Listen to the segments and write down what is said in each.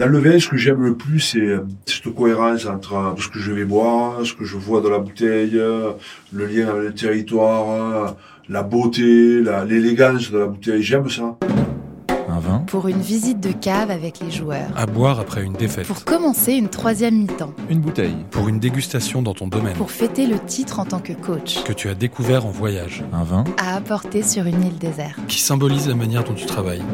Dans le vin, ce que j'aime le plus, c'est euh, cette cohérence entre euh, ce que je vais boire, ce que je vois dans la bouteille, euh, le lien avec le territoire, la beauté, l'élégance de la bouteille. J'aime ça. Un vin, Pour une visite de cave avec les joueurs. À boire après une défaite. Pour commencer une troisième mi-temps. une bouteille, Pour une dégustation dans ton domaine. Pour fêter le titre en tant que coach. Que tu as découvert en voyage. un vin, À apporter sur une île déserte. Qui symbolise la manière dont tu travailles.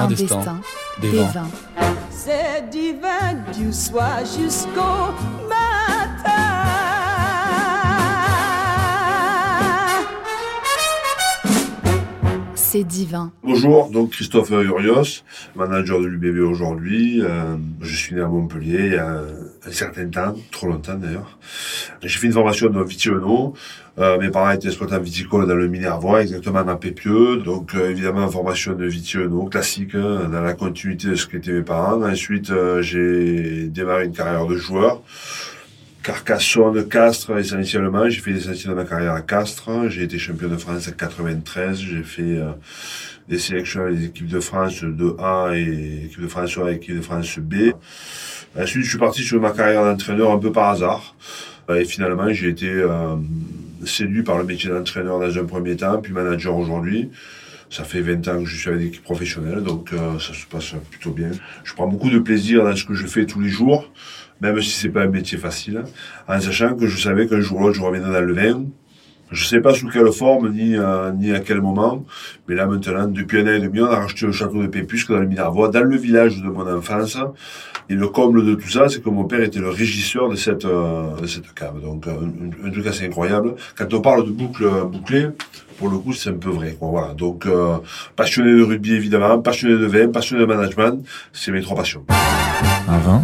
Un un destin, destin, Des des vins. vins. C'est divin du soir jusqu'au matin. C'est divin. Bonjour, donc Christophe Urios, manager de l'UBV aujourd'hui. Euh, je suis né à Montpellier il y a un certain temps, trop longtemps d'ailleurs. J'ai fait une formation de vitiveno. Euh, mes parents étaient exploitants viticoles dans le Minervois, exactement à Pépieux. Donc euh, évidemment formation de vitiveno classique, hein, dans la continuité de ce qu'étaient mes parents. Ensuite, euh, j'ai démarré une carrière de joueur. Carcassonne, Castres essentiellement. J'ai fait l'essentiel de ma carrière à Castres. J'ai été champion de France en 93. J'ai fait euh, des sélections avec les équipes de France de A et équipe de France A et équipe de France B. Ensuite, je suis parti sur ma carrière d'entraîneur un peu par hasard. Euh, Et finalement, j'ai été euh, séduit par le métier d'entraîneur dans un premier temps, puis manager aujourd'hui. Ça fait 20 ans que je suis avec l'équipe professionnelle, donc euh, ça se passe plutôt bien. Je prends beaucoup de plaisir dans ce que je fais tous les jours, même si c'est pas un métier facile, en sachant que je savais qu'un jour ou l'autre, je reviendrais dans le vin. Je sais pas sous quelle forme, ni, euh, ni à quel moment, mais là maintenant, depuis un an et demi, on a racheté le château de Pépusque dans le Minervois, dans le village de mon enfance. Et le comble de tout ça, c'est que mon père était le régisseur de cette, euh, de cette cave. Donc, euh, un, un truc assez incroyable. Quand on parle de boucle euh, bouclée, pour le coup, c'est un peu vrai. Quoi. Voilà. Donc, euh, passionné de rugby, évidemment, passionné de vin, passionné de management, c'est mes trois passions. un vin,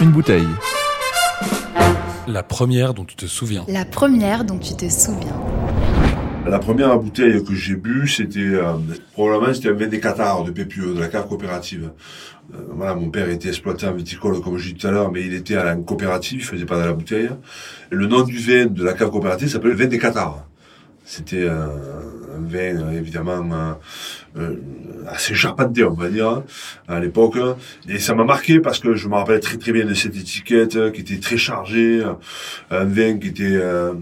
une bouteille, La première dont tu te souviens. La première dont tu te souviens. La première bouteille que j'ai bu, c'était euh, probablement c'était un vin des Qatars de Pépieux, de la cave coopérative. Euh, voilà, mon père était exploitant viticole, comme je dis tout à l'heure, mais il était à la coopérative, il faisait pas dans la bouteille. Le nom du vin de la cave coopérative s'appelait le vin des Qatars. C'était euh, un vin évidemment assez charpenté, on va dire, à l'époque. Et ça m'a marqué parce que je me rappelle très très bien de cette étiquette qui était très chargée, un vin qui était euh,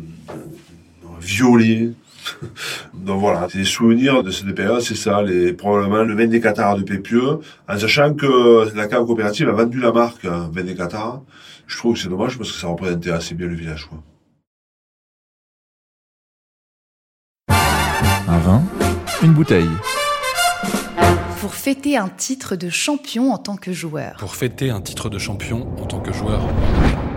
violet. Donc voilà, c'est des souvenirs de cette période, c'est ça, les, probablement le vin des Qatars de Pépieux, en sachant que la cave coopérative a vendu la marque hein, vin des Qatars. Je trouve que c'est dommage parce que ça représentait assez bien le village. Quoi. un vin, une bouteille, Pour fêter un titre de champion en tant que joueur. Pour fêter un titre de champion en tant que joueur.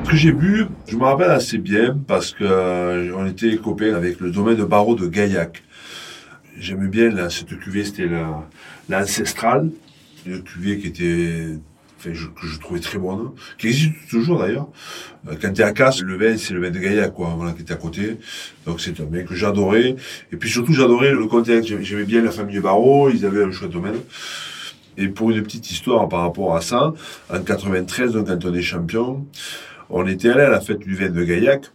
Que j'ai bu, je me rappelle assez bien parce que euh, était copains avec le domaine de barreau de Gaillac. J'aimais bien cette cuvée, c'était la, l'ancestrale, une cuvée qui était, enfin, je- que je trouvais très bonne, qui existe toujours d'ailleurs. Euh, Quand t'es à Casse, le vin, c'est le vin de Gaillac, quoi, voilà, qui était à côté. Donc c'est un vin que j'adorais. Et puis surtout, j'adorais le contexte. J'aimais- J'aimais bien la famille Barreau, ils avaient un chouette domaine. Et pour une petite histoire par rapport à ça, en 93, donc quand on est champion, on était allé à la fête du vin de Gaillac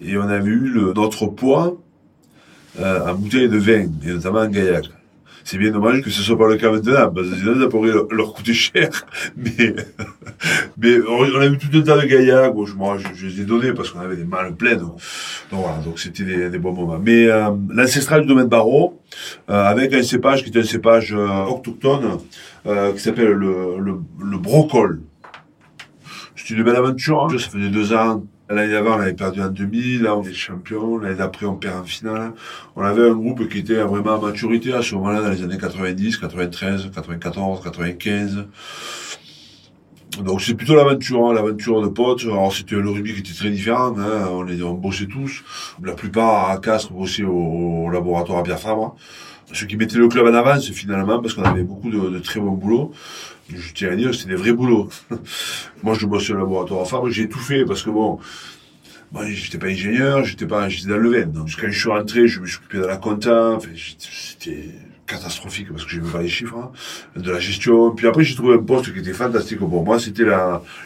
et on avait eu le, notre poids euh, en bouteille de vin, et notamment en Gaillac. C'est bien dommage que ce soit pas le cas maintenant, parce que sinon ça pourrait leur, leur coûter cher. Mais, mais on a eu tout un tas de Gaillac, bon, je, moi, je, je les ai donnés parce qu'on avait des mâles pleines. Donc, voilà, donc c'était des, des bons moments. Mais euh, l'ancestral du domaine Barreau, euh, avec un cépage qui est un cépage euh, autochtone, euh, qui s'appelle le, le, le brocol. C'était une belle aventure. Hein. Ça faisait deux ans. L'année d'avant, on avait perdu en demi. Là, on est champion. L'année d'après, on perd en finale. On avait un groupe qui était vraiment à maturité à ce moment-là, dans les années 90, 93, 94, 95. Donc c'est plutôt l'aventure, hein, l'aventure de potes. Alors c'était le rugby qui était très différent. Hein. On, on bossait tous. La plupart à Castres bossaient au, au laboratoire à Biafra. ce qui mettait le club en avance finalement, parce qu'on avait beaucoup de, de très bons boulots. Je tiens à dire, c'était des vrais boulots. Moi, je bossais au laboratoire à Fabre, j'ai tout fait, parce que bon, moi, j'étais pas ingénieur, j'étais pas, j'étais dans le vin. Donc, quand je suis rentré, je me suis occupé de la compta, enfin, c'était catastrophique parce que j'aimais pas les chiffres, hein, de la gestion. Puis après, j'ai trouvé un poste qui était fantastique pour moi, c'était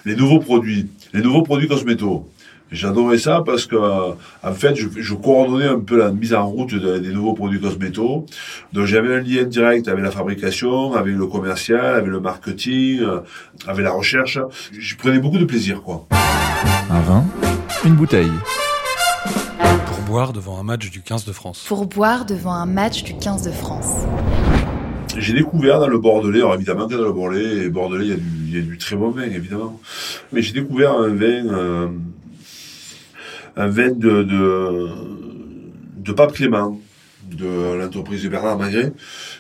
les nouveaux produits, les nouveaux produits cosméto. J'adorais ça parce que, en fait, je, je, coordonnais un peu la mise en route de, des nouveaux produits cosméto. Donc, j'avais un lien direct avec la fabrication, avec le commercial, avec le marketing, euh, avec la recherche. Je prenais beaucoup de plaisir, quoi. Un vin, une bouteille. Pour boire devant un match du 15 de France. Pour boire devant un match du 15 de France. J'ai découvert dans le Bordelais, alors évidemment que dans le Bordelais, et Bordelais, il y, a du, il y a du très bon vin, évidemment. Mais j'ai découvert un vin, euh, un vin de, de, de Pape Clément, de l'entreprise de Bernard Magret.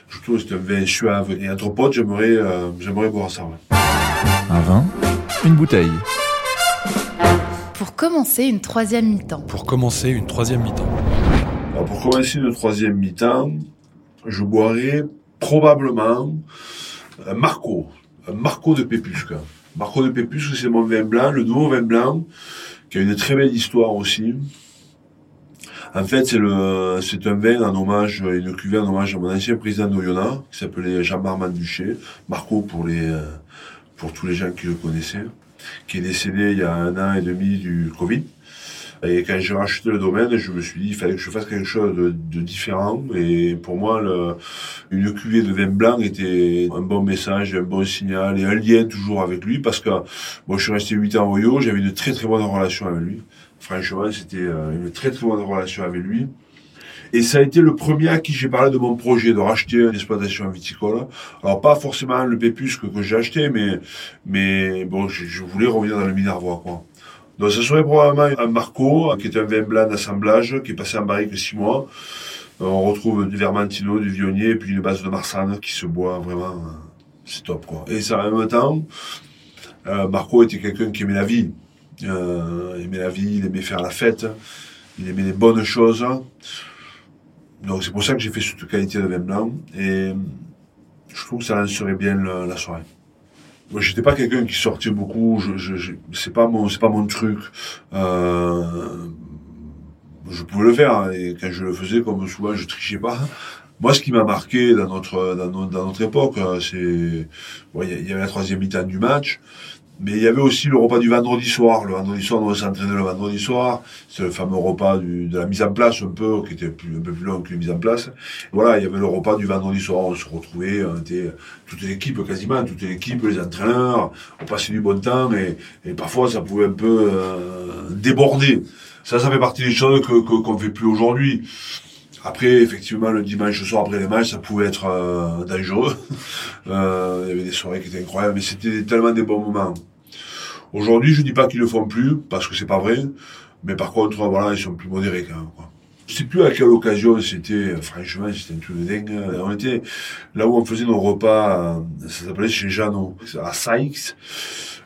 Je trouve que c'est un vin suave. Et entre potes, j'aimerais, euh, j'aimerais boire ça. Ouais. Un vin, une bouteille. Pour commencer une troisième mi-temps. Pour commencer une troisième mi-temps. Alors pour commencer une troisième mi-temps, je boirai probablement un Marco, un Marco de Pépusque. Marco de Pépusque, c'est mon vin blanc, le nouveau vin blanc, qui a une très belle histoire aussi. En fait, c'est le, c'est un vin en hommage, une cuvée en hommage à mon ancien président d'Oyonnax, qui s'appelait Jean-Marc Manduché. Marco pour les, pour tous les gens qui le connaissaient, qui est décédé il y a un an et demi du Covid. Et quand j'ai racheté le domaine, je me suis dit, il fallait que je fasse quelque chose de, de différent. Et pour moi, le, une cuvée de vin blanc était un bon message, un bon signal et un lien toujours avec lui parce que moi, je suis resté 8 ans au Yo, j'avais une très très bonne relation avec lui. Franchement, c'était une très très bonne relation avec lui. Et ça a été le premier à qui j'ai parlé de mon projet de racheter une exploitation viticole. Alors pas forcément le pépusque que j'ai acheté, mais mais bon, je, je voulais revenir dans le Minervois, quoi. Donc ce serait probablement un Marco, qui est un vin blanc d'assemblage, qui est passé en barrique six mois. On retrouve du Vermentino, du Viognier, et puis une base de Marsanne qui se boit vraiment, c'est top quoi. Et ça en même temps, euh, Marco était quelqu'un qui aimait la vie. Euh, il aimait la vie, il aimait faire la fête, il aimait les bonnes choses. Donc c'est pour ça que j'ai fait cette qualité de vin blanc. Et je trouve que ça lancerait bien la soirée. Moi, j'étais pas quelqu'un qui sortait beaucoup. Je, je, c'est pas mon, c'est pas mon truc. Euh, je pouvais le faire hein, et quand je le faisais, comme souvent, je trichais pas. Moi, ce qui m'a marqué dans notre dans notre, époque, c'est, il bon, y, y avait la troisième mi-temps du match. Mais il y avait aussi le repas du vendredi soir. Le vendredi soir, on s'entraînait le vendredi soir. C'est le fameux repas de la mise en place, un peu, qui était plus, un peu plus long que la mise en place. Voilà, il y avait le repas du vendredi soir. On se retrouvait, on était toute l'équipe quasiment, toute l'équipe, les entraîneurs. On passait du bon temps et, parfois ça pouvait un peu euh, déborder. Ça, ça fait partie des choses que qu'on ne fait plus aujourd'hui. Après, effectivement, le dimanche soir après les matchs, ça pouvait être euh, dangereux. euh, il y avait des soirées qui étaient incroyables, mais c'était tellement des bons moments. Aujourd'hui, je dis pas qu'ils le font plus, parce que c'est pas vrai. Mais par contre, voilà, ils sont plus modérés quand même, quoi. Je sais plus à quelle occasion c'était, franchement, c'était un truc de dingue. On était là où on faisait nos repas, ça s'appelait chez Jeannot, à Sykes.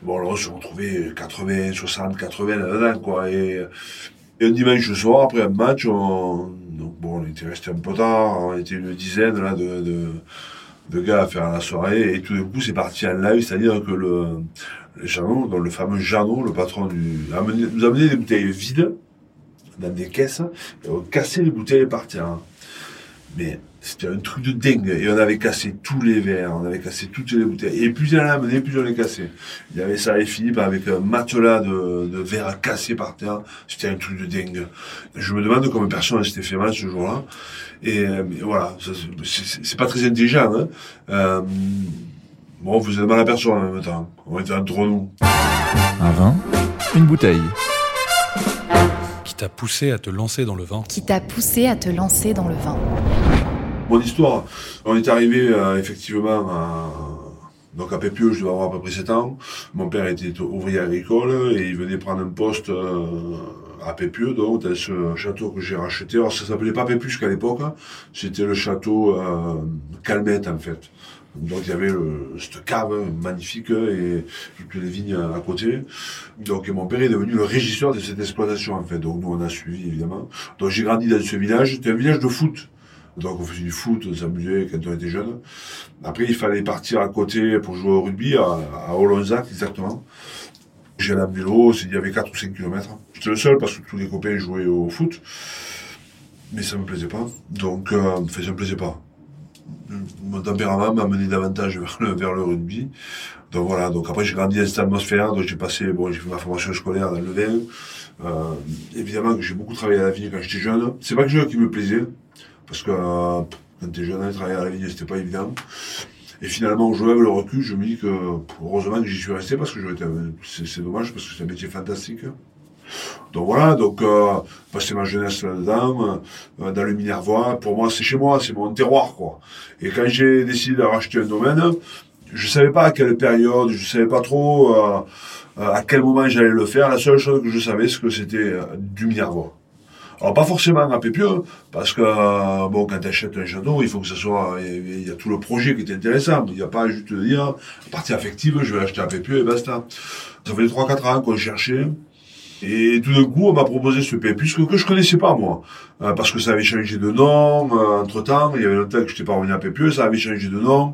Bon, là, on se retrouvait 80, 60, 80 là-dedans, quoi. Et, et un dimanche soir, après un match, on, donc bon, on était resté un peu tard, on était une dizaine, là, de, de, gars à faire la soirée, et tout d'un coup, c'est parti en live, c'est-à-dire que le, le Jeannot, le fameux Jeannot, le patron du, nous a amené des bouteilles vides, dans des caisses, et on cassait les bouteilles par terre. Mais c'était un truc de dingue. Et on avait cassé tous les verres, on avait cassé toutes les bouteilles. Et plus il en a amené, plus on les cassait. Il y avait ça et Philippe avec un matelas de, de verres cassés par terre. C'était un truc de dingue. Je me demande comment personne s'était fait mal ce jour-là. Et mais voilà, c'est pas très intelligent. Hein. Euh, bon, vous êtes mal à personne en même temps. On était entre nous. Un vin, une bouteille. Qui t'a poussé à te lancer dans le vin. Qui t'a poussé à te lancer dans le vin. Mon histoire, on est arrivé euh, effectivement à, donc à Pépieux, je devais avoir à peu près 7 ans. Mon père était ouvrier agricole et il venait prendre un poste euh, à Pépieux, donc dans ce château que j'ai racheté. Alors ça s'appelait pas Pépieux qu'à l'époque, c'était le château euh, Calmette en fait. Donc il y avait le, cette cave magnifique et toutes les vignes à côté. Donc mon père est devenu le régisseur de cette exploitation en fait. Donc nous on a suivi évidemment. Donc j'ai grandi dans ce village. C'était un village de foot. Donc on faisait du foot, on s'amusait quand on était jeune. Après, il fallait partir à côté pour jouer au rugby, à, à Olonzac exactement. J'ai un vélo, il y avait 4 ou 5 km. J'étais le seul parce que tous les copains jouaient au foot. Mais ça me plaisait pas. Donc, euh, enfin, ça me plaisait pas. Mon tempérament m'a mené davantage vers le, rugby. Donc voilà, donc après j'ai grandi dans cette atmosphère, donc j'ai passé, bon, j'ai fait ma formation scolaire dans le vin. Euh, évidemment que j'ai beaucoup travaillé à la vigne quand j'étais jeune. C'est pas que jeu qui me plaisait, parce que quand t'es jeune, travailler à la vigne, c'était pas évident. Et finalement, je avec le recul, je me dis que heureusement que j'y suis resté parce que c'est dommage parce que c'est un métier fantastique. Donc voilà, donc euh, passer ma jeunesse là-dedans, euh, dans le Minervois, pour moi c'est chez moi, c'est mon terroir quoi. Et quand j'ai décidé de racheter un domaine, je savais pas à quelle période, je savais pas trop euh, euh, à quel moment j'allais le faire. La seule chose que je savais, c'est que c'était euh, du Minervois. Alors pas forcément à Pépieux, parce que euh, bon, quand tu achètes un château, il faut que ça soit, il y a- tout le projet qui est intéressant. Il n'y a pas juste de dire, partie affective, je vais acheter à Pépieux et basta. Ça fait 3-4 ans qu'on cherchait. Et tout d'un coup, on m'a proposé ce Pépus que, que je connaissais pas, moi. Euh, parce que ça avait changé de nom, entre temps. Il y avait longtemps que je n'étais pas revenu à Pépieux, ça avait changé de nom.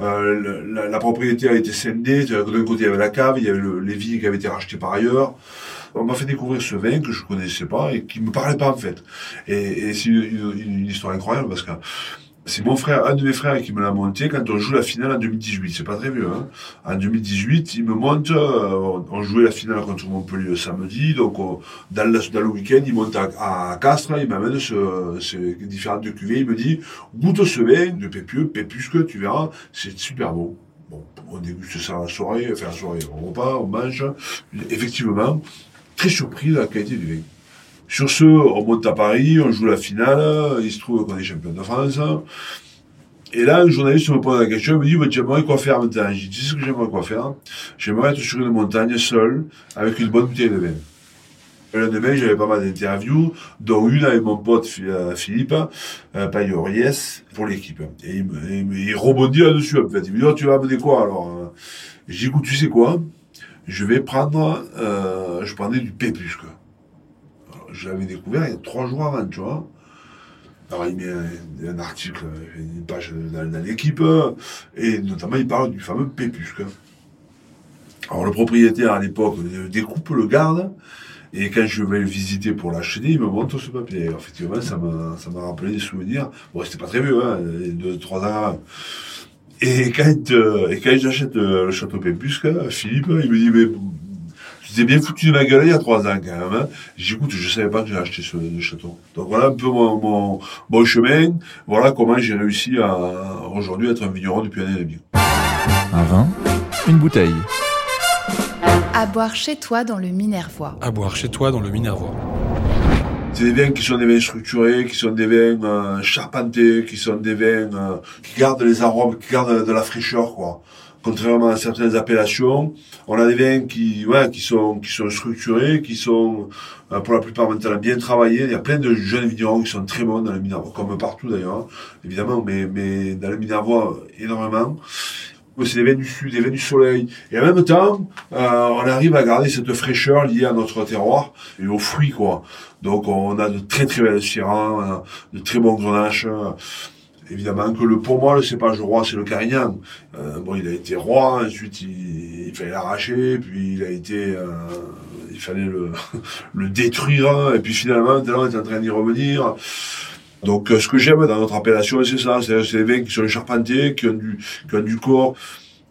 Euh, la, propriété a été scindée. D'un côté, il y avait la cave, il y avait le- les vignes qui avaient été rachetées par ailleurs. On m'a fait découvrir ce vin que je connaissais pas et qui me parlait pas, en fait. Et, et c'est une, une- histoire incroyable parce que c'est mon frère, un de mes frères qui me l'a monté quand on joue la finale en 2018. C'est pas très vieux, hein. En 2018, il me monte, euh, on- on jouait la finale contre Montpellier samedi, donc on- dans, le, dans le week-end, il monte à, à Castres, il m'amène ce, ces différentes cuvées, il me dit, goûte ce vin de Pépieux, Pépusque, tu verras, c'est super bon. Bon, on déguste ça à la soirée, enfin la soirée, au repas, on mange. Effectivement, très surpris de la qualité du vin. Sur ce, on monte à Paris, on joue la finale, il se trouve qu'on est champion de France. Et là, un journaliste me pose la question, il me dit, bah, tu aimerais quoi faire maintenant? Tu sais ce que j'aimerais quoi faire? J'aimerais être sur une montagne seul, avec une bonne bouteille de vin. Et le lendemain, j'avais pas mal d'interviews, dont une avec mon pote euh, Philippe, euh, Pailloriès, pour l'équipe. Et il, me- rebondit là-dessus, en fait. Il me dit, oh, tu vas amener quoi alors euh? J'ai dit, écoute, tu sais quoi Je vais prendre, euh, je prenais du pépusque. Alors, Je l'avais découvert il y a trois jours avant, tu vois. Alors, il met un, article, une page dans, l'équipe, et notamment, il parle du fameux pépusque. Alors, le propriétaire, à l'époque, découpe, le garde, et quand je vais le visiter pour l'acheter, il me montre ce papier. Alors, effectivement, ça m'a, ça m'a rappelé des souvenirs. Bon, c'était pas très vieux, hein, deux, trois ans. Et quand, euh, et quand j'achète euh, le château Pépusque, Philippe, il me dit, mais tu t'es bien foutu de ma gueule il y a trois ans quand même. Hein. J'ai dit, écoute, je savais pas que j'ai acheté ce, ce château. Donc voilà un peu mon, mon, mon chemin. Voilà comment j'ai réussi à aujourd'hui être un vigneron depuis un an et demi. Un vin, une bouteille. À boire chez toi dans le Minervois. À boire chez toi dans le Minervois. C'est des vins qui sont des vins structurés, qui sont des vins euh, charpentés, qui sont des vins euh, qui gardent les arômes, qui gardent de la fraîcheur, quoi. Contrairement à certaines appellations, on a des vins qui, ouais, qui sont, qui sont structurés, qui sont, euh, pour la plupart maintenant bien travaillés. Il y a plein de jeunes vignerons qui sont très bons dans le Minervois, comme partout d'ailleurs, évidemment, mais, mais dans le Minervois, énormément. C'est des vins du sud, des vins du soleil. Et en même temps, euh, on arrive à garder cette fraîcheur liée à notre terroir et aux fruits, quoi. Donc on a de très très belles syrahs, a de très bons grenaches. Évidemment que le pour moi le cépage roi c'est le Carignan. Euh, bon il a été roi, ensuite il, il fallait l'arracher, puis il a été euh, il fallait le, le détruire, et puis finalement maintenant on est en train d'y revenir. Donc euh, ce que j'aime dans notre appellation c'est ça, c'est des vins qui sont charpentés, qui ont du, qui ont du corps,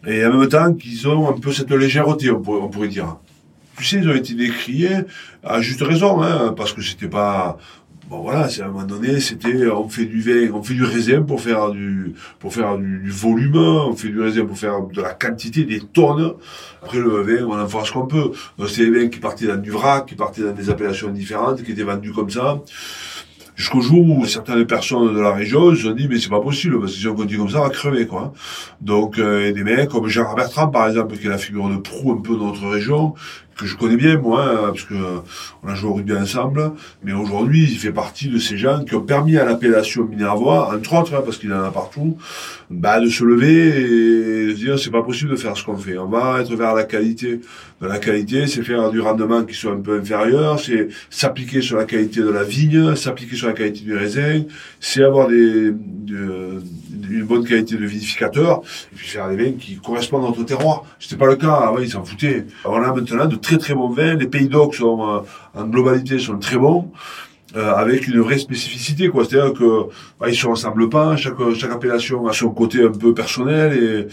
et en même temps qu'ils ont un peu cette légèreté on pourrait, on pourrait dire. Tu sais, ils ont été décriés à juste raison, hein, parce que c'était pas. Bon voilà, c'est à un moment donné, c'était on fait du vin, on fait du raisin pour faire du pour faire du, du volume, on fait du raisin pour faire de la quantité, des tonnes. Après le vin, on en fera ce qu'on peut. Donc c'est des vins qui partaient dans du vrac, qui partaient dans des appellations différentes, qui étaient vendus comme ça. Jusqu'au jour où certaines personnes de la région se sont dit mais c'est pas possible parce que si on continue comme ça on va crever quoi. Donc euh, des mecs comme Gérard Bertrand par exemple qui est la figure de proue un peu de notre région que je connais bien moi, hein, parce que on a joué au rugby ensemble, mais aujourd'hui il fait partie de ces gens qui ont permis à l'appellation Minervois, entre autres, hein, parce qu'il en a partout, bah, de se lever et de dire c'est pas possible de faire ce qu'on fait. On va être vers la qualité. De la qualité, c'est faire du rendement qui soit un peu inférieur, c'est s'appliquer sur la qualité de la vigne, s'appliquer sur la qualité du raisin, c'est avoir des, de- une bonne qualité de vinificateur, et puis faire des vins qui correspondent à notre terroir. C'était pas le cas, avant ils s'en foutaient. On a maintenant très très vins, les pays d'Oc sont, euh, en globalité sont très bons, euh, avec une vraie spécificité, quoi. C'est-à-dire que, bah, ils se ressemblent pas, chaque, chaque appellation a son côté un peu personnel, et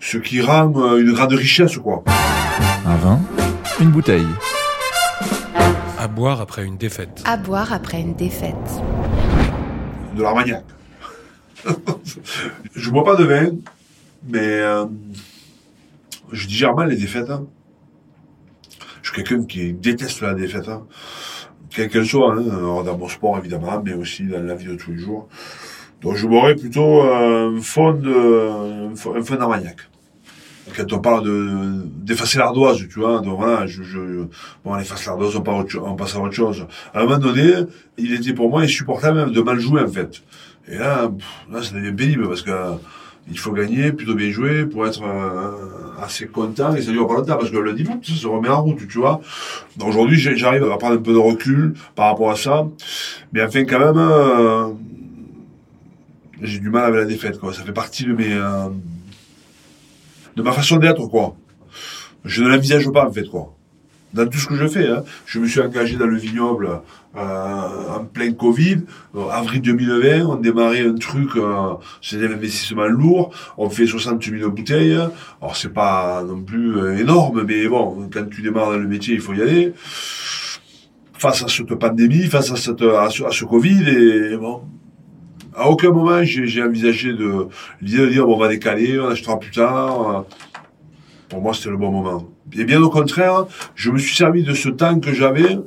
ce qui rend euh, une grande richesse, quoi. Un vin, une bouteille. À boire après une défaite. À boire après une défaite. de l'armagnac. je bois pas de vin, mais euh, je digère mal les défaites. hein. Je suis quelqu'un qui déteste la défaite. hein. Quelle qu'elle soit, hein, dans mon sport évidemment, mais aussi dans la vie de tous les jours. Donc je boirais plutôt un fond de un fond d'armagnac. Quand on parle de d'effacer l'ardoise, tu vois, donc voilà, je, je bon, on efface l'ardoise, on, passe à autre chose. À un moment donné, il était pour moi insupportable même de mal jouer en fait. Et là, pff, là, ça devient pénible parce que il faut gagner, plutôt bien jouer pour être euh, assez content et ça dure pas longtemps parce que le dimanche, ça se remet en route, tu vois. Donc aujourd'hui, j'arrive à prendre un peu de recul par rapport à ça. Mais enfin, quand même, euh, j'ai du mal avec la défaite, quoi. Ça fait partie de mes, euh, de ma façon d'être, quoi. Je ne l'envisage pas, en fait, quoi. Dans tout ce que je fais, hein. Je me suis engagé dans le vignoble euh, en plein Covid. Euh, avril 2020, on démarrait un truc, euh, c'est des investissements lourds. On fait 60 000 bouteilles. Alors, c'est pas non plus euh, énorme, mais bon, quand tu démarres dans le métier, il faut y aller. Face à cette pandémie, face à, ce, Covid, et bon, à aucun moment j'ai j'ai envisagé de l'idée de dire bon on va décaler, on achètera plus tard. Pour moi c'était le bon moment. Et bien au contraire, je me suis servi de ce temps que j'avais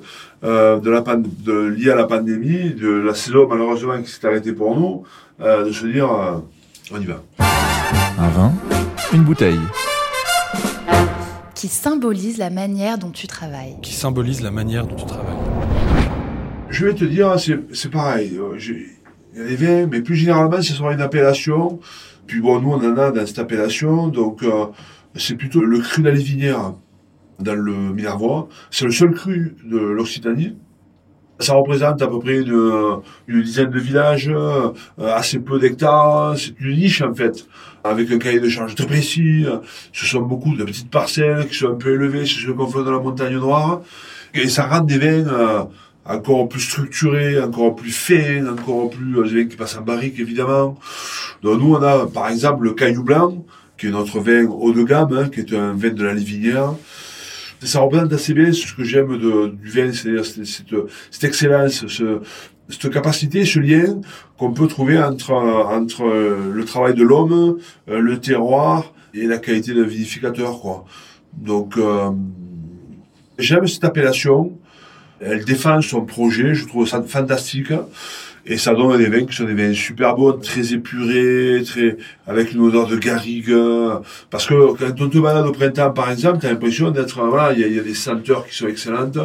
euh, de la pan- de, lié à la pandémie, de la saison malheureusement qui s'est arrêtée pour nous, euh, de se dire euh, on y va. Un vin, une bouteille. Qui symbolise la manière dont tu travailles. Qui symbolise la manière dont tu travailles. Je vais te dire, c'est c'est pareil. euh, j'ai- Il y a des vins, mais plus généralement, ce sera une appellation. Puis bon, nous, on en a dans cette appellation, donc euh, c'est plutôt le cru d'Alévinière dans le Minervois. C'est le seul cru de l'Occitanie. Ça représente à peu près une, une dizaine de villages, euh, assez peu d'hectares. C'est une niche en fait, avec un cahier de charge très précis. Ce sont beaucoup de petites parcelles qui sont un peu élevées sur le confort de la montagne noire. Et ça rend des vins euh, encore plus structurés, encore plus fins, encore plus euh, des vins qui passent en barrique évidemment. Donc nous on a par exemple le Caillou Blanc, qui est notre vin haut de gamme, hein, qui est un vin de la Livinière. Ça représente assez bien ce que j'aime du vin, c'est-à-dire cette, excellence, ce- cette capacité, ce lien qu'on peut trouver entre, euh, le travail de l'homme, euh, le terroir et la qualité d'un vinificateur. Donc euh, j'aime cette appellation. Elle défend son projet, je trouve ça fantastique. Et ça donne des vins qui sont des vins super bons, très épurés, très, avec une odeur de garrigue. Parce que quand on te balade au printemps, par exemple, t'as l'impression d'être, voilà, il y a, il y a des senteurs qui sont excellentes.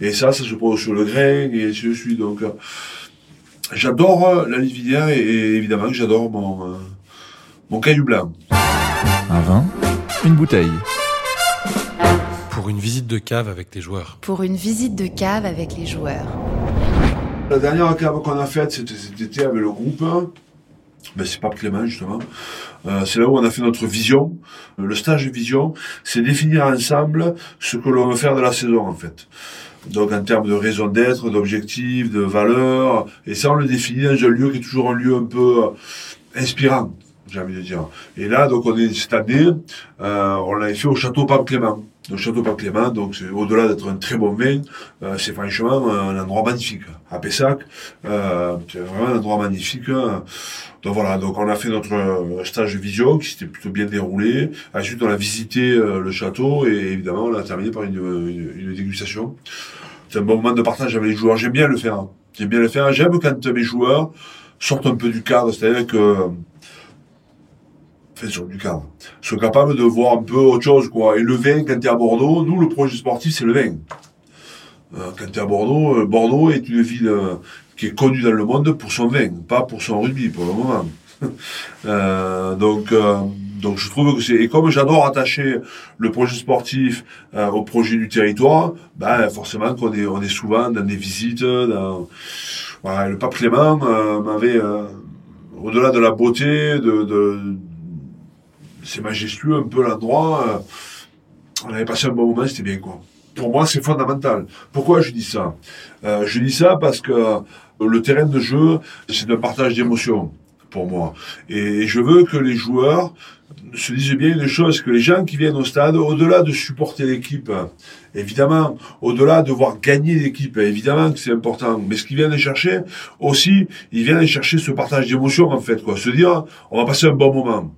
Et ça, ça se pose sur le grain, et ainsi de suite. Donc, j'adore la Livinière et, et évidemment que j'adore mon, euh, mon caillou blanc. Un vin, une bouteille. Pour une visite de cave avec tes joueurs. Pour une visite de cave avec les joueurs. La dernière qu'on a faite, c'était cet été avec le groupe. Ben, c'est pas Clément, justement. Euh, c'est là où on a fait notre vision. Euh, Le stage vision, c'est définir ensemble ce que l'on veut faire de la saison, en fait. Donc, en termes de raison d'être, d'objectifs, de valeurs. Et ça, on le définit dans un lieu qui est toujours un lieu un peu euh, inspirant, j'ai envie de dire. Et là, donc, on est cette année, on l'avait fait au château Pape Clément. Le château Pape Clément, donc au-delà d'être un très bon vin, euh, c'est franchement un endroit magnifique. À Pessac, euh, c'est vraiment un endroit magnifique. hein. Donc voilà, donc on a fait notre euh, stage de vision qui s'était plutôt bien déroulé. Ensuite, on a visité le château et évidemment, on a terminé par une, une, dégustation. C'est un bon moment de partage avec les joueurs. J'aime bien le faire. J'aime bien le faire. J'aime quand mes joueurs sortent un peu du cadre, c'est-à-dire que sur du cadre, sont capables de voir un peu autre chose, quoi. Et le vin, quand tu es à Bordeaux, nous, le projet sportif, c'est le vin. Euh, quand tu es à Bordeaux, euh, Bordeaux est une ville euh, qui est connue dans le monde pour son vin, pas pour son rugby, pour le moment. Euh, donc, donc je trouve que c'est et comme j'adore attacher le projet sportif au projet du territoire, ben forcément qu'on est on est souvent dans des visites. Le pape Clément m'avait au-delà de la beauté, de c'est majestueux un peu l'endroit. euh, on avait passé un bon moment, c'était bien quoi. Pour moi, c'est fondamental. Pourquoi je dis ça? Euh, Je dis ça parce que le terrain de jeu, c'est un partage d'émotions pour moi. Et je veux que les joueurs se disent bien une chose, que les gens qui viennent au stade, au-delà de supporter l'équipe, évidemment, au-delà de voir gagner l'équipe, évidemment que c'est important, mais ce qu'ils viennent chercher, aussi, ils viennent chercher ce partage d'émotions, en fait, quoi. Se dire, on va passer un bon moment.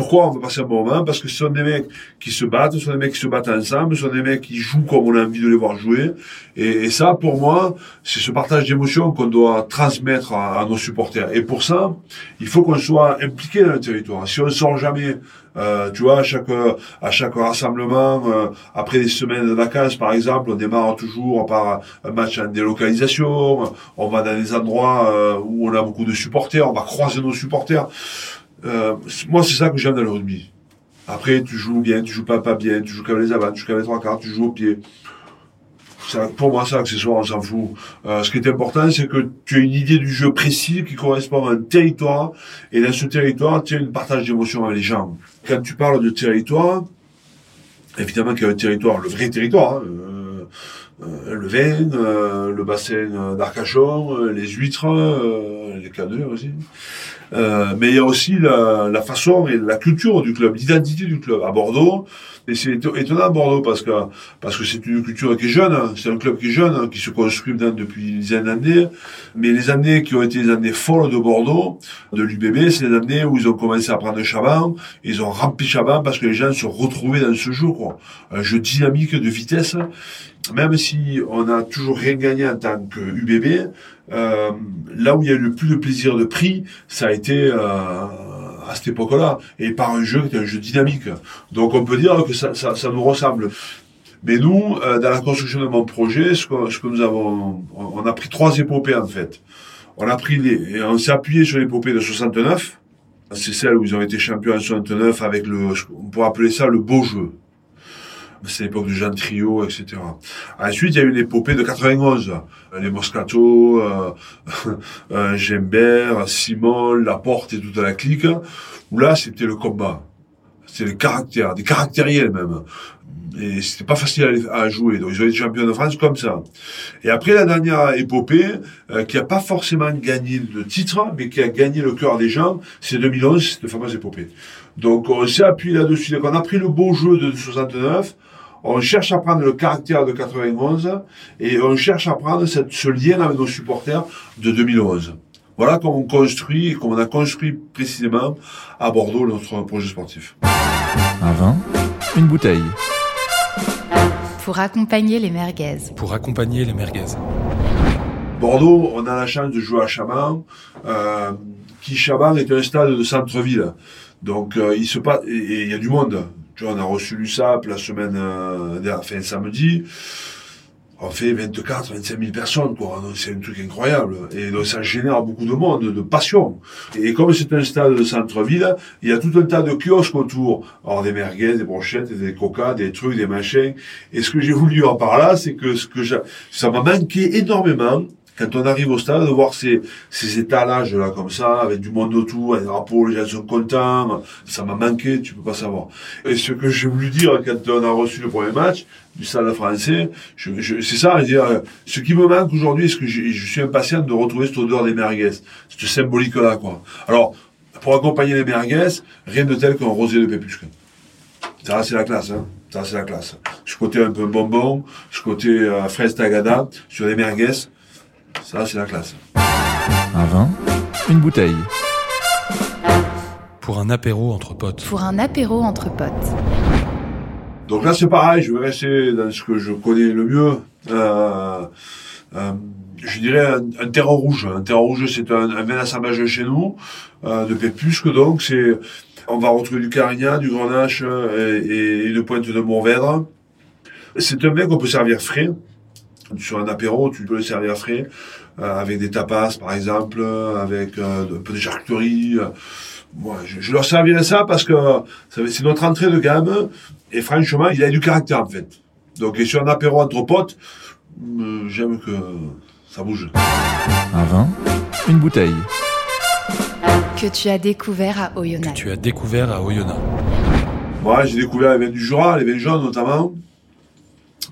Pourquoi on va passer un bon moment? Parce que ce sont des mecs qui se battent, ce sont des mecs qui se battent ensemble, ce sont des mecs qui jouent comme on a envie de les voir jouer. Et, ça, pour moi, c'est ce partage d'émotions qu'on doit transmettre à, nos supporters. Et pour ça, il faut qu'on soit impliqué dans le territoire. Si on sort jamais, euh, tu vois, à chaque à chaque rassemblement, euh, après des semaines de vacances, par exemple, on démarre toujours par un match en délocalisation. On va dans des endroits euh, où on a beaucoup de supporters, on va croiser nos supporters. Euh, moi, c'est ça que j'aime dans le rugby. Après, tu joues bien, tu joues pas pas bien, tu joues qu'avec les avants, tu joues qu'avec les trois quarts, tu joues au pied. Ça, pour moi, c'est accessoire, on s'en fout. Euh, ce qui est important, c'est que tu as une idée du jeu précis qui correspond à un territoire, et dans ce territoire, tu as une partage d'émotions avec les gens. Quand tu parles de territoire, évidemment qu'il y a un territoire, le vrai territoire, hein, euh, euh, le vin, euh, le bassin d'Arcachon, euh, les huîtres, euh, les caneux aussi. Euh, mais il y a aussi la, la façon et la culture du club, l'identité du club. À Bordeaux, et c'est éto- étonnant Bordeaux parce que parce que c'est une culture qui est jeune, hein. c'est un club qui est jeune, hein, qui se construit maintenant depuis dizaine d'années. Mais les années qui ont été les années folles de Bordeaux, de l'UBB, c'est les années où ils ont commencé à prendre Chaban, ils ont rempli Chaban parce que les gens se retrouvaient dans ce jeu, quoi. Un jeu dynamique de vitesse. Même si on n'a toujours rien gagné en tant que UBB, euh, là où il y a eu le plus de plaisir de prix, ça a été euh, à cette époque-là, et par un jeu qui était un jeu dynamique. Donc on peut dire que ça, ça, nous ressemble. Mais nous, euh, dans la construction de mon projet, ce que, nous avons, on, a pris trois épopées en fait. On a pris on s'est appuyé sur l'épopée de 69. C'est celle où ils ont été champions en 69 avec le, on pourrait appeler ça le beau jeu. C'est l'époque de Jean Trio, etc. Ensuite, il y a eu l'épopée de 91. Les Moscato, euh, euh, Gembert, Simon, Laporte et toute la clique. Où là, c'était le combat. C'était le caractère, des caractériels même. Et c'était pas facile à, à jouer. Donc, ils ont été champions de France comme ça. Et après, la dernière épopée, euh, qui a pas forcément gagné de titre, mais qui a gagné le cœur des gens, c'est 2011, cette fameuse épopée. Donc, on s'est appuyé là-dessus. Donc, on a pris le beau jeu de 69, on cherche à prendre le caractère de 91 et on cherche à prendre cette, ce lien avec nos supporters de 2011. Voilà comment on construit et comment on a construit précisément à Bordeaux notre projet sportif. Un vin, une bouteille. Pour accompagner les merguez. Pour accompagner les merguez. Bordeaux, on a la chance de jouer à Chaban, euh, qui Chaban est un stade de centre-ville. Donc euh, il se passe et et il y a du monde. Tu vois, on a reçu l'USAP la semaine, euh, enfin samedi. On fait 24, 25 000 personnes, quoi. C'est un truc incroyable. Et donc, ça génère beaucoup de monde, de passion. Et comme c'est un stade de centre-ville, il y a tout un tas de kiosques autour. Alors, des merguez, des brochettes, des coca, des trucs, des machins. Et ce que j'ai voulu en par là, c'est que ce que ça m'a manqué énormément quand on arrive au stade, de voir ces, étalages là comme ça, avec du monde autour, les drapeaux, les gens sont contents, ça m'a manqué, tu peux pas savoir. Et ce que j'ai voulu dire quand on a reçu le premier match du stade français, je, je- c'est ça, je dire, ce qui me manque aujourd'hui, c'est que je suis impatient de retrouver cette odeur des merguez, cette symbolique là, quoi. Alors, pour accompagner les merguez, rien de tel qu'un rosé de pépusque. Ça, c'est la classe, hein. Ça, c'est la classe. Ce côté un peu bonbon, ce côté euh, fraise tagada, sur les merguez, ça, c'est la classe. Un vin, une bouteille. Pour un apéro entre potes. Pour un apéro entre potes. Donc là, c'est pareil, je vais rester dans ce que je connais le mieux. Euh, euh, je dirais un, un terreau rouge. Un terreau rouge, c'est un, un vin d'assemblage chez nous, euh, de Pépusque, donc c'est, on va retrouver du Carignan, du Grenache et, et une pointe de Mourvèdre. C'est un vin qu'on peut servir frais. Sur un apéro, tu peux le servir frais, euh, avec des tapas par exemple, avec euh, un peu de charcuterie. Moi, je, je leur servirais ça parce que ça- c'est notre entrée de gamme et franchement, il a du caractère en fait. Donc, et sur un apéro entre potes, euh, j'aime que ça bouge. Un vin, une bouteille. Que tu as découvert à Oyonnax. Tu as découvert à Oyonnax. Moi, j'ai découvert les vins du Jura, les vins jaunes notamment.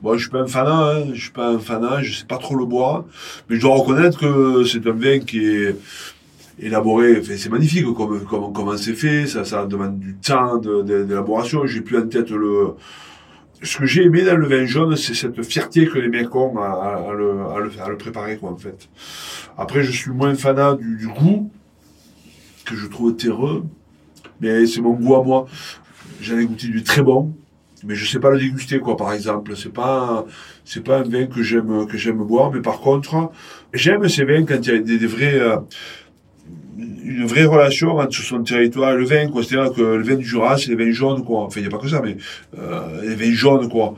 Moi, je suis pas un fanat, hein, je suis pas un fanat, je sais pas trop le boire, mais je dois reconnaître que c'est un vin qui est élaboré, enfin, c'est magnifique comme, comme, comment c'est fait, ça, ça demande du temps d'élaboration, j'ai plus en tête le... Ce que j'ai aimé dans le vin jaune, c'est cette fierté que les mecs ont à le, à, le, à le préparer, quoi, en fait. Après, je suis moins fanat du, du goût, que je trouve terreux, mais c'est mon goût à moi. J'en ai goûté du très bon, mais je sais pas le déguster, quoi, par exemple. C'est pas, c'est pas un vin que j'aime, que j'aime boire, mais par contre, j'aime ces vins quand il y a des, des vrais, euh, une vraie relation entre son territoire et le vin, quoi. C'est-à-dire que le vin du Jura, c'est les vins jaunes, quoi. Enfin, il n'y a pas que ça, mais, euh, les vins jaunes, quoi.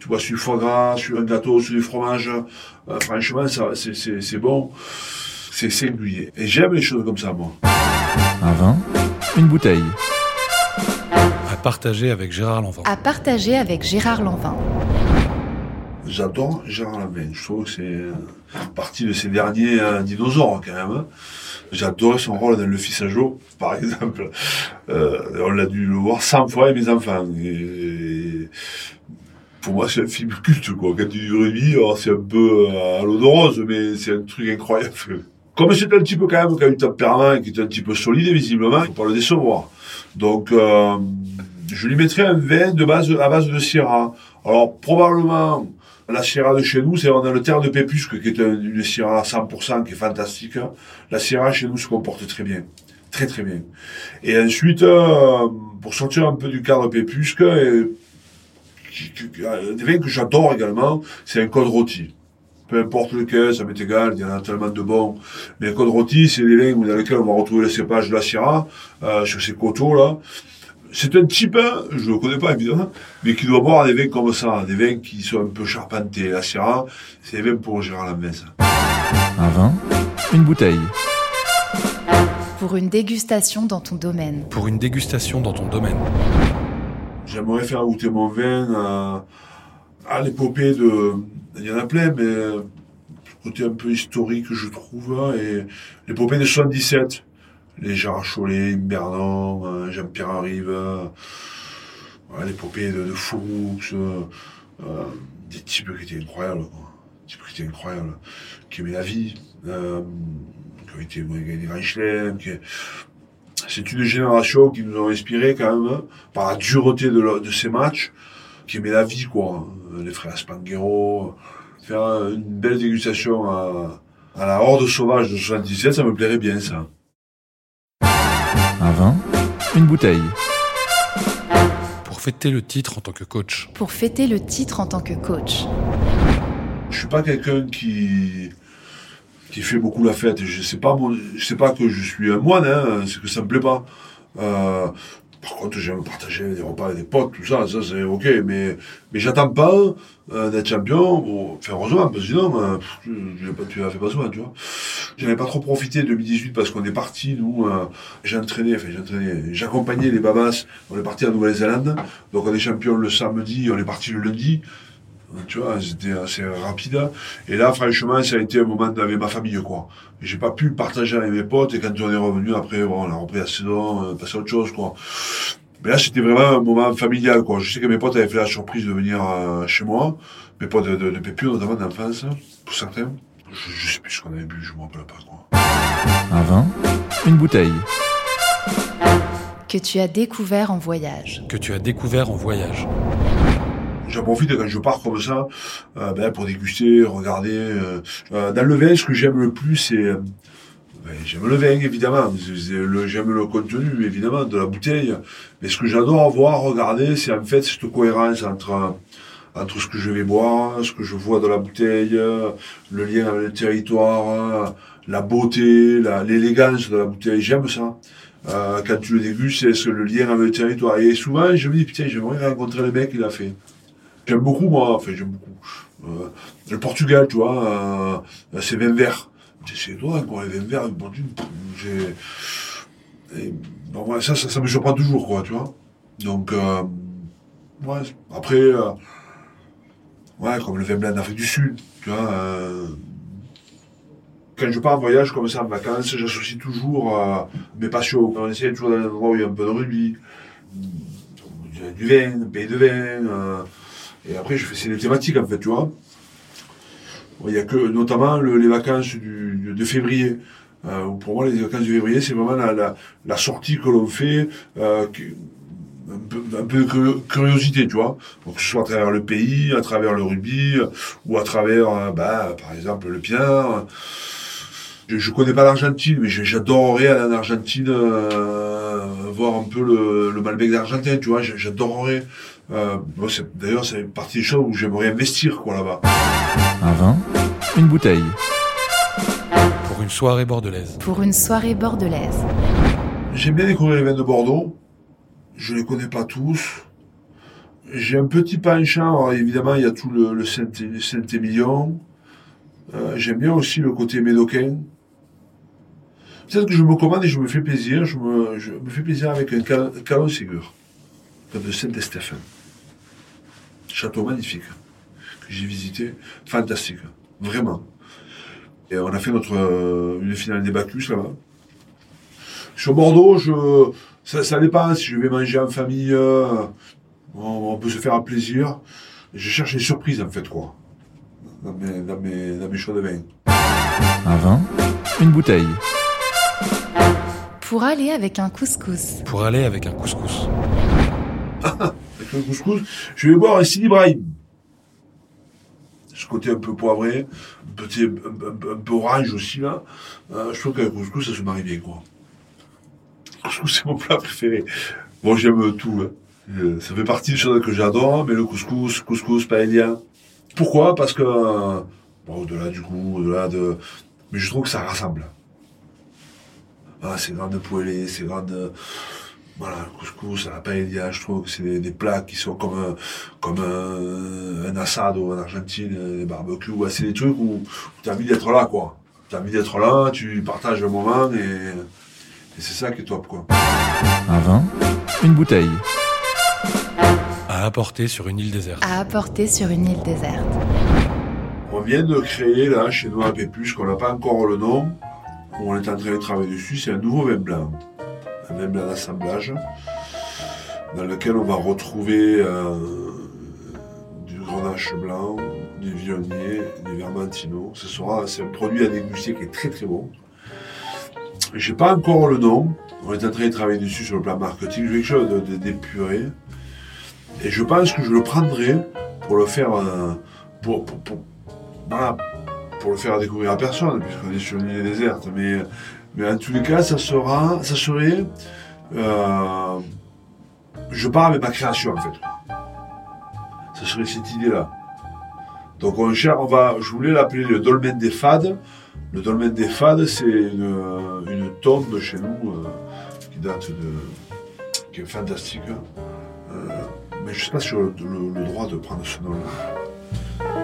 Tu vois, sur du foie gras, sur un gâteau, sur du fromage, euh, franchement, ça, c'est, c'est, c'est bon. C'est singulier. Et j'aime les choses comme ça, moi. Un vin, une bouteille. À partager avec Gérard Lanvin. À partager avec Gérard Lanvin. J'adore Gérard Lanvin. Je trouve que c'est euh, partie de ces derniers euh, dinosaures, quand même. J'adorais son rôle dans Le Fils à Joe, par exemple. Euh, on l'a dû le voir 100 fois avec mes enfants. Et pour moi, c'est un film culte, quoi. Quand tu dis rugby, c'est un peu à l'eau de rose, mais c'est un truc incroyable. Comme c'est un type, quand même, qui a du tempérament et qui est un petit peu solide, visiblement, il faut pas le décevoir. Donc, euh, je lui mettrais un vin de base, à base de Syrah. Alors, probablement, la Syrah de chez nous, c'est, on a le terre de Pépusque, qui est un- une Syrah à 100%, qui est fantastique. La Syrah chez nous se comporte très bien. Très, très bien. Et ensuite, euh, pour sortir un peu du cadre Pépusque, euh, des vins que j'adore également, c'est un code rôti. Peu importe lequel, ça m'est égal, il y en a tellement de bons. Mais un code rôti, c'est des vins dans lesquels on va retrouver le cépage de la Syrah, euh, sur ces coteaux là. C'est un type, hein, je le connais pas évidemment, mais qui doit boire des vins comme ça, des vins qui sont un peu charpentés. La Syrah, c'est des vins pour Gérard ça. Un vin, une bouteille. Pour une dégustation dans ton domaine. Pour une dégustation dans ton domaine. J'aimerais faire goûter mon vin à, à l'épopée de... Il y en a plein, mais côté un peu historique, je trouve, hein, et l'épopée de 77. Les Gérard Chollet, Bernon, euh, Jean-Pierre Arrive, euh, l'épopée de, de Fourroux, euh, des types qui étaient incroyables, quoi. Des types qui étaient incroyables, qui aimaient la vie, qui ont été qui ont gagné des grands chelems, qui... C'est une génération qui nous a inspiré quand même, hein, par la dureté de, ces matchs, qui aimait la vie, quoi. Les frères Spanghero, faire une belle dégustation à, à la horde sauvage de 77, ça me plairait bien, ça. Un vin, une bouteille. Pour fêter le titre en tant que coach. Pour fêter le titre en tant que coach. Je suis pas quelqu'un qui qui fait beaucoup la fête. Je sais pas, je sais pas que je suis un moine, hein, c'est que ça me plaît pas. Euh, par contre, j'aime partager des repas avec des potes, tout ça, ça c'est ok, mais mais j'attends pas euh, d'être champion. Bon, enfin, heureusement, parce que sinon, euh, pas, tu l'as fait pas souvent, tu vois. J'en ai pas trop profité 2018 parce qu'on est parti, nous, euh, j'ai entraîné, enfin j'accompagnais les Babas, on est parti en Nouvelle-Zélande, donc on est champion le samedi, on est parti le lundi. Tu vois, c'était assez rapide. Et là, franchement, ça a été un moment avec ma famille, quoi. J'ai pas pu partager avec mes potes, et quand on est revenu, après, bon, on a repris la saison, euh, passé à autre chose, quoi. Mais là, c'était vraiment un moment familial, quoi. Je sais que mes potes avaient fait la surprise de venir euh, chez moi, mes potes de, de, de Pépu, notamment d'enfance, pour certains. Je, je sais plus ce qu'on avait bu, je me rappelle pas, quoi. Un vin, une bouteille. Que tu as découvert en voyage. Que tu as découvert en voyage. J'en profite quand je pars comme ça, euh, ben, pour déguster, regarder. euh, euh, dans le vin, ce que j'aime le plus, c'est... ben, j'aime le vin, évidemment. J'aime le contenu, évidemment, de la bouteille. Mais ce que j'adore voir, regarder, c'est en fait cette cohérence entre, entre ce que je vais boire, ce que je vois dans la bouteille, le lien avec le territoire, la beauté, l'élégance de la bouteille. J'aime ça. Quand tu le dégustes, c'est ce- le lien avec le territoire. Et souvent, je me dis, putain, j'aimerais rencontrer le mec qui l'a fait. J'aime beaucoup, moi, enfin, j'aime beaucoup. Euh, le Portugal, tu vois, euh, c'est vin vert. C'est toi, quoi, les vins verts, j'ai. bon, ouais, ça, ça, ça me surprend toujours, quoi, tu vois. Donc, euh, ouais, après, ouais, comme le vin blanc d'Afrique du Sud, tu vois. quand je pars en voyage comme ça en vacances, j'associe toujours mes passions. On essaie toujours d'aller dans un endroit où il y a un peu de rugby, du vin, un pays de vin. Et après, je fais c'est des thématiques en fait, tu vois. Il y a que notamment le- les vacances du, de février. Euh, pour moi, les vacances de février, c'est vraiment la, la, sortie que l'on fait, euh, un peu, de curio- curiosité, tu vois. Donc, que ce soit à travers le pays, à travers le rugby, ou à travers, euh, bah, par exemple, le piano. Je, je connais pas l'Argentine, mais j'adorerais aller en Argentine, voir un peu le, le Malbec d'Argentine, tu vois. J'adorerais. Euh, D'ailleurs, c'est partie des choses où j'aimerais investir, quoi, là-bas. Un vin, une bouteille. Pour une soirée bordelaise. Pour une soirée bordelaise. J'aime bien découvrir les vins de Bordeaux. Je les connais pas tous. J'ai un petit penchant, alors évidemment, il y a tout le, le Saint- le Saint-Émilion. Euh, J'aime bien aussi le côté médocain. Peut-être que je me commande et je me fais plaisir. Je me, je me fais plaisir avec un cal- calon Ségur, de Saint-Estéphan. Château magnifique, que j'ai visité. Fantastique, vraiment. Et on a fait notre, euh, une finale des Bacchus là-bas. Sur Bordeaux, je, ça, ça dépend si je vais manger en famille. euh, on, on peut se faire un plaisir. Je cherche des surprises en fait, quoi. Dans mes, dans mes, dans mes choix de vin. Un vin, une bouteille. Pour aller avec un couscous. Pour aller avec un couscous. Avec le couscous, je vais boire un Sidi Brahim. Ce côté un peu poivré, un, un, peu orange aussi, là. Euh, je trouve le couscous, ça se marie bien, quoi. Le couscous, c'est mon plat préféré. Bon, j'aime tout, hein. Euh, Ça fait partie des choses que j'adore, mais le couscous, couscous, paella. Pourquoi? Parce que, euh, au-delà du goût, au-delà de... Mais je trouve que ça rassemble. Ah, ces grandes poêlées, ces grandes... Voilà, le couscous, la paella, je trouve que c'est des, des plats qui sont comme un, comme un, un assado en Argentine, euh, des barbecues, ouais, c'est des trucs où, tu as envie d'être là, quoi. Tu as envie d'être là, tu partages un moment et, et c'est ça qui est top, quoi. Un vin, une bouteille. À apporter sur une île déserte. À apporter sur une île déserte. On vient de créer, là, chez nous à Pépus, qu'on n'a pas encore le nom, où on est en train de travailler dessus, c'est un nouveau vin blanc. Un vin blanc d'assemblage, dans lequel on va retrouver euh, du grenache blanc, du viognier, du vermentino. Ce sera, c'est un produit à déguster qui est très très bon. J'ai pas encore le nom. On est en train de travailler dessus sur le plan marketing. Je vais quelque chose d'épuré. Et je pense que je le prendrai pour le faire, euh, pour le faire découvrir à personne, puisqu'on est sur une île déserte. Mais, mais en tous les cas, ça sera, ça serait, euh, je pars avec ma création en fait. Ça serait cette idée-là. Donc on cherche, on va, je voulais l'appeler le dolmen des fades. Le dolmen des fades, c'est une, tombe chez nous euh, qui date de, qui est fantastique. Euh, mais je sais pas si j'ai le, le- le droit de prendre ce nom-là.